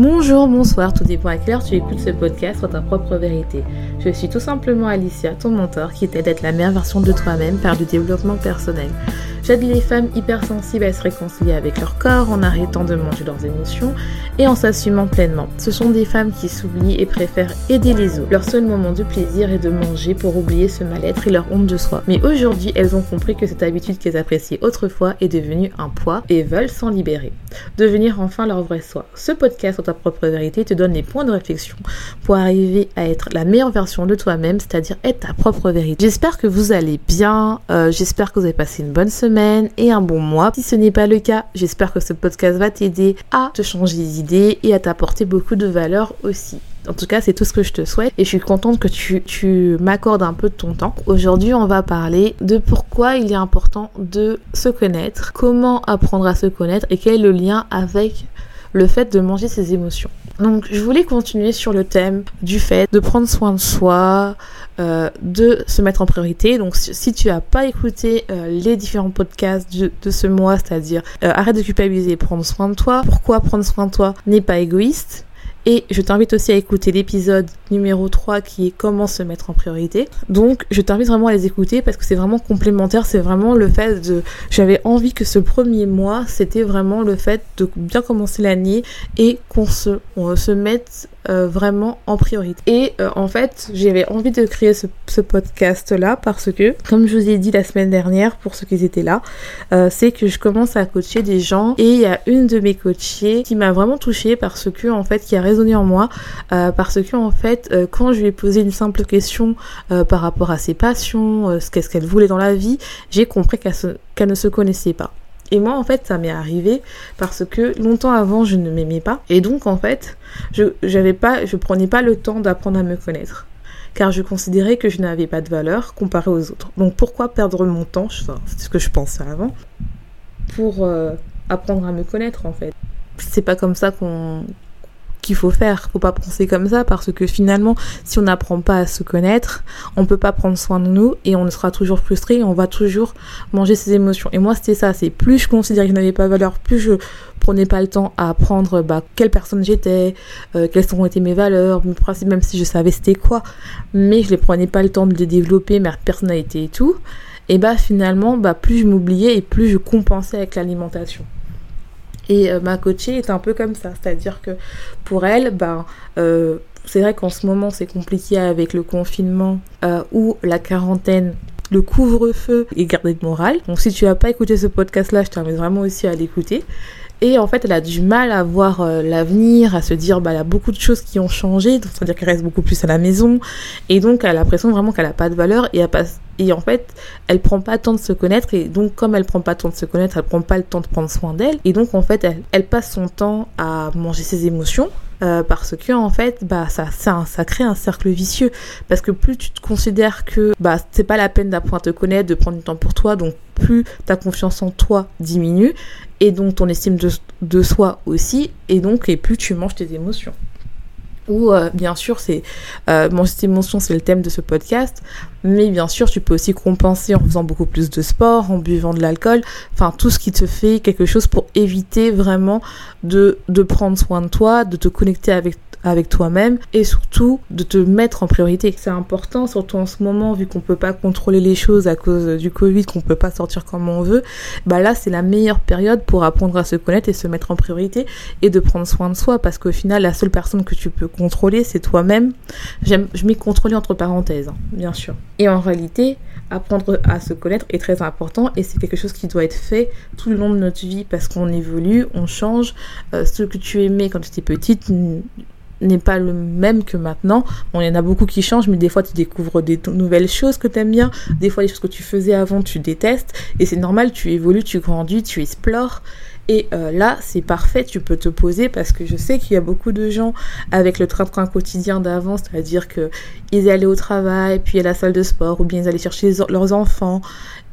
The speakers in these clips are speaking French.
Bonjour, bonsoir, tout dépend à quelle tu écoutes ce podcast sur ta propre vérité. Je suis tout simplement Alicia, ton mentor, qui t'aide à être la meilleure version de toi-même par du développement personnel. J'aide les femmes hypersensibles à se réconcilier avec leur corps en arrêtant de manger leurs émotions et en s'assumant pleinement. Ce sont des femmes qui s'oublient et préfèrent aider les autres. Leur seul moment de plaisir est de manger pour oublier ce mal-être et leur honte de soi. Mais aujourd'hui, elles ont compris que cette habitude qu'elles appréciaient autrefois est devenue un poids et veulent s'en libérer. Devenir enfin leur vrai soi. Ce podcast sur ta propre vérité te donne les points de réflexion pour arriver à être la meilleure version de toi-même, c'est-à-dire être ta propre vérité. J'espère que vous allez bien, euh, j'espère que vous avez passé une bonne semaine et un bon mois. Si ce n'est pas le cas, j'espère que ce podcast va t'aider à te changer les idées et à t'apporter beaucoup de valeur aussi. En tout cas, c'est tout ce que je te souhaite et je suis contente que tu m'accordes un peu de ton temps. Aujourd'hui, on va parler de pourquoi il est important de se connaître, comment apprendre à se connaître et quel est le lien avec le fait de manger ses émotions. Donc je voulais continuer sur le thème du fait de prendre soin de soi, euh, de se mettre en priorité. Donc si tu as pas écouté euh, les différents podcasts de, de ce mois, c'est-à-dire euh, arrête de culpabiliser, prendre soin de toi, pourquoi prendre soin de toi n'est pas égoïste, et je t'invite aussi à écouter l'épisode numéro 3 qui est comment se mettre en priorité. Donc je t'invite vraiment à les écouter parce que c'est vraiment complémentaire, c'est vraiment le fait de... J'avais envie que ce premier mois, c'était vraiment le fait de bien commencer l'année et qu'on se, se mette euh, vraiment en priorité. Et euh, en fait, j'avais envie de créer ce, podcast-là parce que, comme je vous ai dit la semaine dernière, pour ceux qui étaient là, euh, c'est que je commence à coacher des gens et il y a une de mes coachées qui m'a vraiment touchée parce que, en fait, qui a résonné en moi, parce que, en fait, quand je lui ai posé une simple question par rapport à ses passions, ce qu'est-ce qu'elle voulait dans la vie, j'ai compris qu'elle ne se connaissait pas. Et moi, en fait, ça m'est arrivé parce que longtemps avant, je ne m'aimais pas. Et donc, en fait, je pas, je prenais pas le temps d'apprendre à me connaître. Car je considérais que je n'avais pas de valeur comparé aux autres. Donc, pourquoi perdre mon temps C'est ce que je pensais avant. Pour euh, apprendre à me connaître, en fait? C'est pas comme ça qu'on qu'il faut faire. Faut pas penser comme ça parce que finalement, si on n'apprend pas à se connaître, on peut pas prendre soin de nous et on sera toujours frustré et on va toujours manger ses émotions. Et moi, c'était ça. C'est plus je considérais que je n'avais pas valeur, plus je prenais pas le temps à apprendre bah, quelle personne j'étais, euh, quelles ont été mes valeurs, même si je savais c'était quoi. Mais je ne prenais pas le temps de les développer, ma personnalité et tout. Et bah finalement, bah plus je m'oubliais et plus je compensais avec l'alimentation. Et euh, ma coachée est un peu comme ça, c'est-à-dire que pour elle, ben, euh, c'est vrai qu'en ce moment c'est compliqué avec le confinement euh, ou la quarantaine le couvre-feu et garder de morale. Donc si tu n'as pas écouté ce podcast-là, je t'invite vraiment aussi à l'écouter. Et en fait, elle a du mal à voir euh, l'avenir, à se dire, bah, a beaucoup de choses qui ont changé, c'est-à-dire qu'elle reste beaucoup plus à la maison. Et donc, elle a l'impression vraiment qu'elle n'a pas de valeur et, en fait, elle prend pas le temps de se connaître. Et donc, comme elle prend pas le temps de se connaître, elle prend pas le temps de prendre soin d'elle. Et donc, en fait, elle, elle passe son temps à manger ses émotions, euh, parce que en fait bah ça ça, ça crée un cercle vicieux parce que plus tu te considères que bah c'est pas la peine d'apprendre à te connaître de prendre du temps pour toi donc plus ta confiance en toi diminue et donc ton estime de, soi aussi et donc et plus tu manges tes émotions. Ou euh, bien sûr c'est euh, manger tes émotions c'est le thème de ce podcast mais bien sûr tu peux aussi compenser en faisant beaucoup plus de sport en buvant de l'alcool enfin tout ce qui te fait quelque chose pour éviter vraiment de, de prendre soin de toi de te connecter avec avec toi-même et surtout de te mettre en priorité. C'est important, surtout en ce moment, vu qu'on peut pas contrôler les choses à cause du Covid, qu'on peut pas sortir comme on veut. Bah là, c'est la meilleure période pour apprendre à se connaître et se mettre en priorité et de prendre soin de soi parce qu'au final, la seule personne que tu peux contrôler, c'est toi-même. Je mets contrôler entre parenthèses, hein, bien sûr. Et en réalité, apprendre à se connaître est très important et c'est quelque chose qui doit être fait tout le long de notre vie parce qu'on évolue, on change. Euh, ce que tu aimais quand tu étais petite n'est pas le même que maintenant. Bon, il y en a beaucoup qui changent, mais des fois tu découvres des nouvelles choses que tu aimes bien, des fois les choses que tu faisais avant tu détestes, et c'est normal, tu évolues, tu grandis, tu explores, Et euh, là, c'est parfait, tu peux te poser parce que je sais qu'il y a beaucoup de gens avec le train-train quotidien d'avant, c'est-à-dire que ils allaient au travail, puis à la salle de sport, ou bien ils allaient chercher leurs enfants,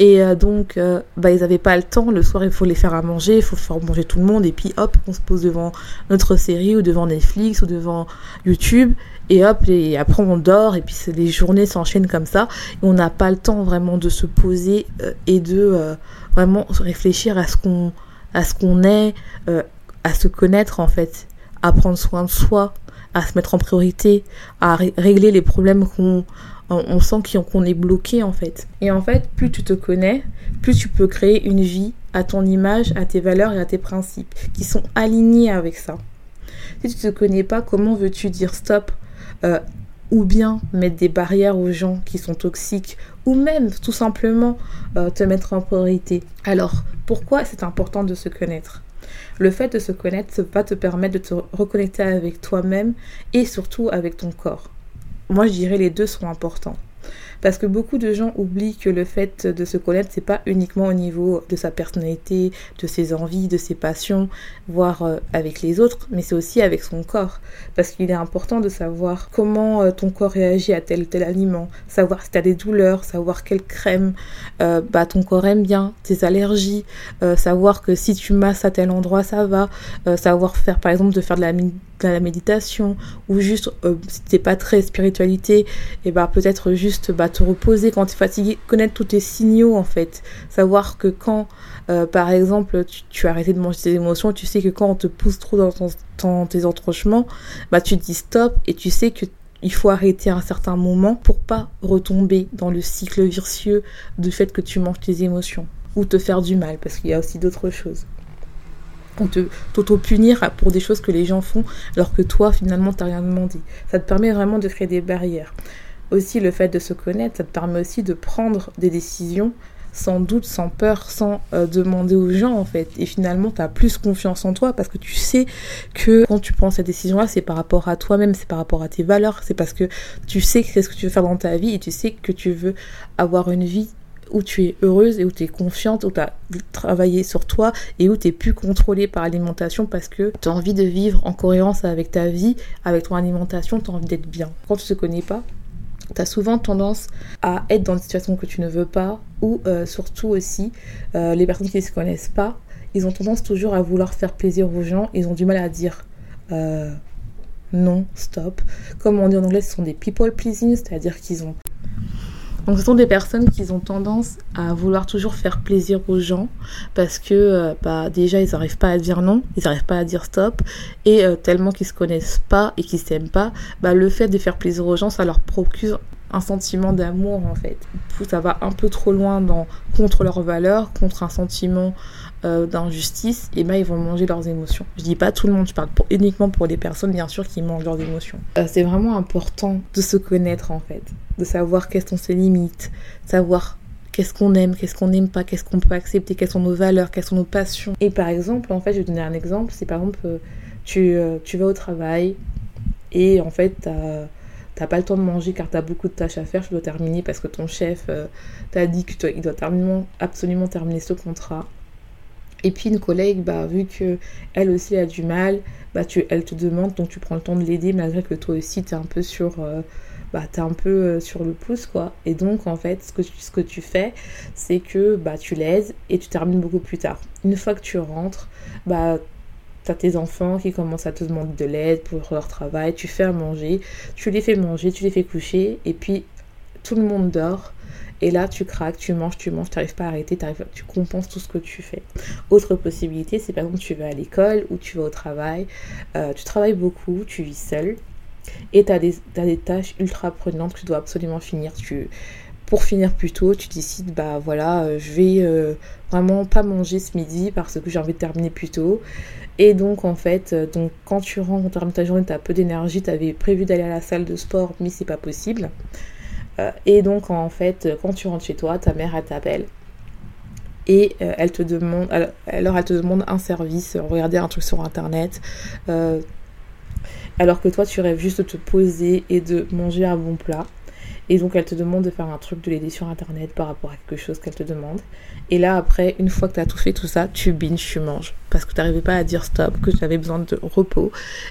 et euh, donc euh, bah, ils n'avaient pas le temps. Le soir, il faut les faire à manger, il faut faire manger tout le monde, et puis hop, on se pose devant notre série, ou devant Netflix, ou devant YouTube, et hop, et après on dort, et puis les journées s'enchaînent comme ça, et on n'a pas le temps vraiment de se poser et de vraiment réfléchir à ce qu'on à ce qu'on est, euh, à se connaître en fait, à prendre soin de soi, à se mettre en priorité, à régler les problèmes qu'on on sent qu'on est bloqué en fait. Et en fait, plus tu te connais, plus tu peux créer une vie à ton image, à tes valeurs et à tes principes qui sont alignés avec ça. Si tu te connais pas, comment veux-tu dire stop euh, ou bien mettre des barrières aux gens qui sont toxiques ou même tout simplement euh, te mettre en priorité. Alors, pourquoi c'est important de se connaître? Le fait de se connaître va te permettre de te reconnecter avec toi-même et surtout avec ton corps. Moi, je dirais les deux sont importants. Parce que beaucoup de gens oublient que le fait de se connaître, c'est pas uniquement au niveau de sa personnalité, de ses envies, de ses passions, voire euh, avec les autres, mais c'est aussi avec son corps. Parce qu'il est important de savoir comment euh, ton corps réagit à tel ou tel aliment, savoir si tu as des douleurs, savoir quelle crème euh, bah, ton corps aime bien, tes allergies, savoir que si tu masses à tel endroit, ça va, savoir faire par exemple de faire de la la méditation ou juste euh, si t'es pas très spiritualité et bah peut-être juste bah, te reposer quand tu es fatigué connaître tous tes signaux en fait. Savoir que quand euh, par exemple tu, as arrêté de manger tes émotions tu sais que quand on te pousse trop dans, ton, tes entrouchements bah tu dis stop et tu sais que il faut arrêter à un certain moment pour pas retomber dans le cycle vicieux du fait que tu manges tes émotions ou te faire du mal parce qu'il y a aussi d'autres choses te t'auto-punir pour des choses que les gens font alors que toi finalement t'as rien demandé. Ça te permet vraiment de créer des barrières. Aussi le fait de se connaître, ça te permet aussi de prendre des décisions sans doute, sans peur, sans euh, demander aux gens en fait. Et finalement, tu as plus confiance en toi parce que tu sais que quand tu prends cette décision-là, c'est par rapport à toi-même, c'est par rapport à tes valeurs, c'est parce que tu sais qu'est-ce que tu veux faire dans ta vie et tu sais que tu veux avoir une vie où tu es heureuse et où tu es confiante, où tu as travaillé sur toi et où tu es plus contrôlée par l'alimentation parce que tu as envie de vivre en cohérence avec ta vie, avec ton alimentation, tu as envie d'être bien. Quand tu te connais pas, tu as souvent tendance à être dans une situation que tu ne veux pas ou euh, surtout aussi euh, les personnes qui ne se connaissent pas, ils ont tendance toujours à vouloir faire plaisir aux gens, ils ont du mal à dire euh, non, stop. Comme on dit en anglais, ce sont des people pleasing, c'est-à-dire qu'ils ont donc ce sont des personnes qui ont tendance à vouloir toujours faire plaisir aux gens parce que euh, bah, déjà ils n'arrivent pas à dire non, ils n'arrivent pas à dire stop et euh, tellement qu'ils se connaissent pas et qu'ils s'aiment pas, bah, le fait de faire plaisir aux gens ça leur procure un sentiment d'amour en fait. Ça va un peu trop loin dans contre leurs valeurs, contre un sentiment euh, d'injustice, et ben ils vont manger leurs émotions. Je dis pas tout le monde, je parle uniquement pour les personnes bien sûr qui mangent leurs émotions. c'est vraiment important de se connaître en fait de savoir quelles sont ses limites, savoir qu'est-ce qu'on aime, qu'est-ce qu'on n'aime pas, qu'est-ce qu'on peut accepter, quelles sont nos valeurs, quelles sont nos passions. Et par exemple, en fait, je vais donner un exemple, c'est par exemple, euh, tu, euh, tu vas au travail et en fait, pas le temps de manger car tu as beaucoup de tâches à faire, tu dois terminer parce que ton chef euh, t'a dit qu'il doit absolument terminer ce contrat. Et puis une collègue, bah, vu que elle aussi a du mal, bah, tu, elle te demande, donc tu prends le temps de l'aider malgré que toi aussi tu es un peu sur bah, t'es un peu euh, sur le pouce, quoi. Et donc, en fait, ce que tu, ce que tu fais, c'est que bah, tu l'aides et tu termines beaucoup plus tard. Une fois que tu rentres, bah, t'as tes enfants qui commencent à te demander de l'aide pour leur travail, tu fais à manger, tu les fais manger, tu les fais coucher, et puis tout le monde dort. Et là, tu craques, tu manges, tu manges, tu n'arrives pas à arrêter, tu compenses tout ce que tu fais. Autre possibilité, c'est par exemple tu vas à l'école ou tu vas au travail, euh, tu travailles beaucoup, tu vis seul, et tu as, des tâches ultra prenantes que tu dois absolument finir. Tu, pour finir plus tôt, tu décides, bah voilà, euh, je vais euh, vraiment pas manger ce midi parce que j'ai envie de terminer plus tôt. Et donc en fait, euh, donc quand tu rentres, termines ta journée, tu as peu d'énergie, tu avais prévu d'aller à la salle de sport, mais c'est pas possible. et donc en fait, quand tu rentres chez toi, ta mère elle t'appelle et elle te demande alors elle te demande un service, regarder un truc sur internet, alors que toi tu rêves juste de te poser et de manger un bon plat. Et donc elle te demande de faire un truc, de l'aider sur internet par rapport à quelque chose qu'elle te demande. Et là après, une fois que tu as tout fait tout ça, tu binges, tu manges. Parce que tu n'arrivais pas à dire stop, que tu avais besoin de repos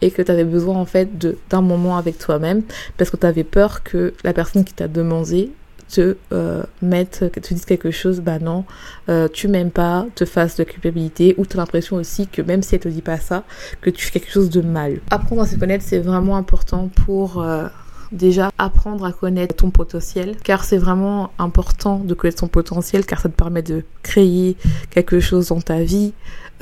et que tu avais besoin en fait d'un moment avec toi-même. Parce que tu avais peur que la personne qui t'a demandé te euh, mettre, te dise quelque chose, bah non, euh, tu m'aimes pas, te fasse de culpabilité, ou tu as l'impression aussi que même si elle te dit pas ça, que tu fais quelque chose de mal. Apprendre à se connaître, c'est vraiment important pour euh, déjà apprendre à connaître ton potentiel car c'est vraiment important de connaître ton potentiel car ça te permet de créer quelque chose dans ta vie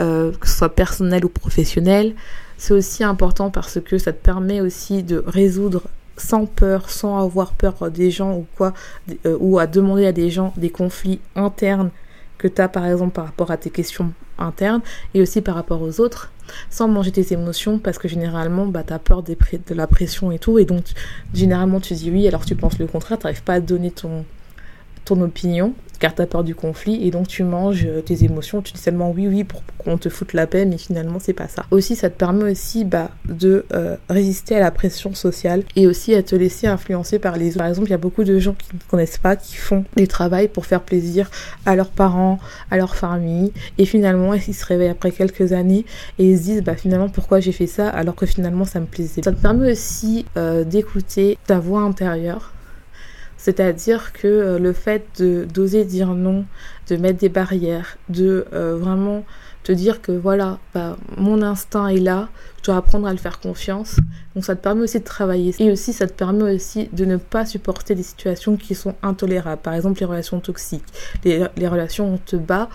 euh, que ce soit personnel ou professionnel. C'est aussi important parce que ça te permet aussi de résoudre sans peur, sans avoir peur des gens ou quoi, euh, ou à demander à des gens des conflits internes que tu as par exemple par rapport à tes questions internes et aussi par rapport aux autres, sans manger tes émotions parce que généralement bah, tu as peur de la pression et tout. Et donc généralement tu dis oui alors tu penses le contraire, tu n'arrives pas à donner ton, ton opinion car tu as peur du conflit et donc tu manges euh, tes émotions, tu dis seulement oui oui pour qu'on te foute la paix mais finalement c'est pas ça. Aussi ça te permet aussi bah, de euh, résister à la pression sociale et aussi à te laisser influencer par les autres. Par exemple il y a beaucoup de gens qui ne connaissent pas, qui font des travails pour faire plaisir à leurs parents, à leur famille et finalement ils se réveillent après quelques années et ils se disent bah finalement pourquoi j'ai fait ça alors que finalement ça me plaisait. Ça te permet aussi euh, d'écouter ta voix intérieure c'est-à-dire que euh, le fait d'oser dire non, de mettre des barrières, de euh, vraiment te dire que voilà, bah, mon instinct est là, je dois apprendre à le faire confiance. Donc ça te permet aussi de travailler. Et aussi ça te permet aussi de ne pas supporter des situations qui sont intolérables. Par exemple les relations toxiques, les, relations on te bat,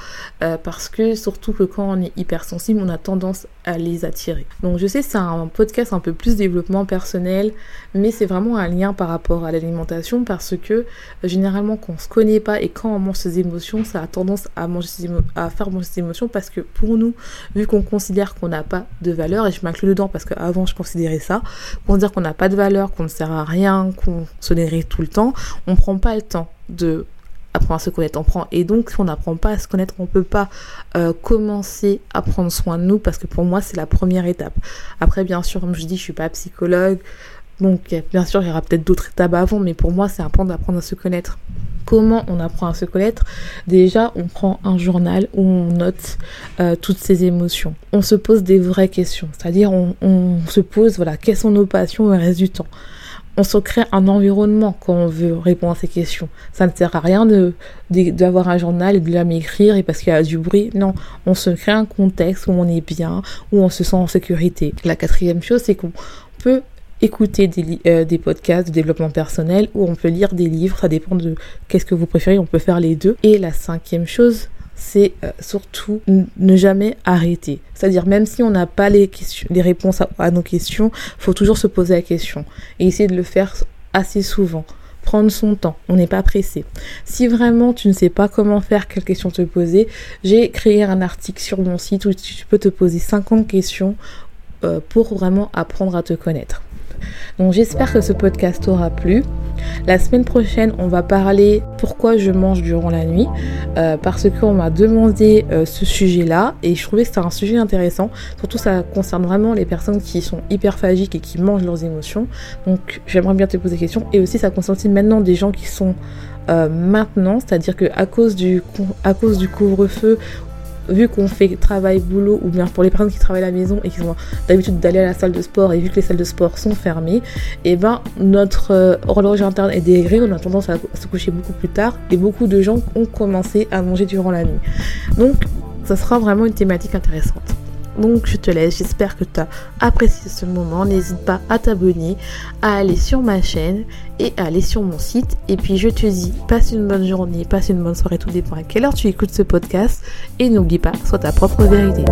euh, parce que surtout que quand on est hypersensible, on a tendance à les attirer. Donc je sais c'est un podcast un peu plus développement personnel, mais c'est vraiment un lien par rapport à l'alimentation parce que euh, généralement quand on se connaît pas et quand on mange ses émotions, ça a tendance à, manger à faire manger ses émotions parce que pour nous, vu qu'on considère qu'on n'a pas de valeur, et je dedans parce qu'avant je considérais ça, pour dire qu'on n'a pas de valeur, qu'on ne sert à rien, qu'on se dérive tout le temps, on prend pas le temps de apprendre à se connaître. On prend et donc si on n'apprend pas à se connaître, on peut pas euh, commencer à prendre soin de nous parce que pour moi c'est la première étape. Après bien sûr, comme je dis, je suis pas psychologue, donc bien sûr il y aura peut-être d'autres étapes avant, mais pour moi c'est important d'apprendre à se connaître. Comment on apprend à se connaître Déjà, on prend un journal où on note euh, toutes ses émotions. On se pose des vraies questions, c'est-à-dire on, se pose, voilà, quelles sont nos passions le reste du temps on se crée un environnement quand on veut répondre à ces questions. Ça ne sert à rien de d'avoir un journal et de la m'écrire et parce qu'il y a du bruit. Non, on se crée un contexte où on est bien, où on se sent en sécurité. La quatrième chose, c'est qu'on peut écouter des, euh, des, podcasts de développement personnel ou on peut lire des livres, ça dépend de qu'est-ce que vous préférez, on peut faire les deux. Et la cinquième chose, c'est euh, surtout ne jamais arrêter. C'est-à-dire même si on n'a pas les, questions, les réponses à, nos questions, faut toujours se poser la question et essayer de le faire assez souvent. Prendre son temps, on n'est pas pressé. Si vraiment tu ne sais pas comment faire, quelles questions te poser, j'ai créé un article sur mon site où tu peux te poser 50 questions euh, pour vraiment apprendre à te connaître. Donc j'espère que ce podcast t'aura plu. La semaine prochaine, on va parler pourquoi je mange durant la nuit, euh, parce qu'on m'a demandé euh, ce sujet-là et je trouvais que c'était un sujet intéressant. Surtout, ça concerne vraiment les personnes qui sont hyperphagiques et qui mangent leurs émotions. Donc, j'aimerais bien te poser des questions. Et aussi, ça concerne aussi maintenant des gens qui sont euh, maintenant, c'est-à-dire que cause du couvre-feu vu qu'on fait travail boulot ou bien pour les personnes qui travaillent à la maison et qui ont d'habitude d'aller à la salle de sport et vu que les salles de sport sont fermées, et eh ben notre euh, horloge interne est dégrée, on a tendance à se coucher beaucoup plus tard et beaucoup de gens ont commencé à manger durant la nuit. Donc ça sera vraiment une thématique intéressante. Donc je te laisse, j'espère que tu as apprécié ce moment. N'hésite pas à t'abonner, à aller sur ma chaîne et à aller sur mon site. Et puis je te dis, passe une bonne journée, passe une bonne soirée, tout dépend à quelle heure tu écoutes ce podcast. Et n'oublie pas, sois ta propre vérité.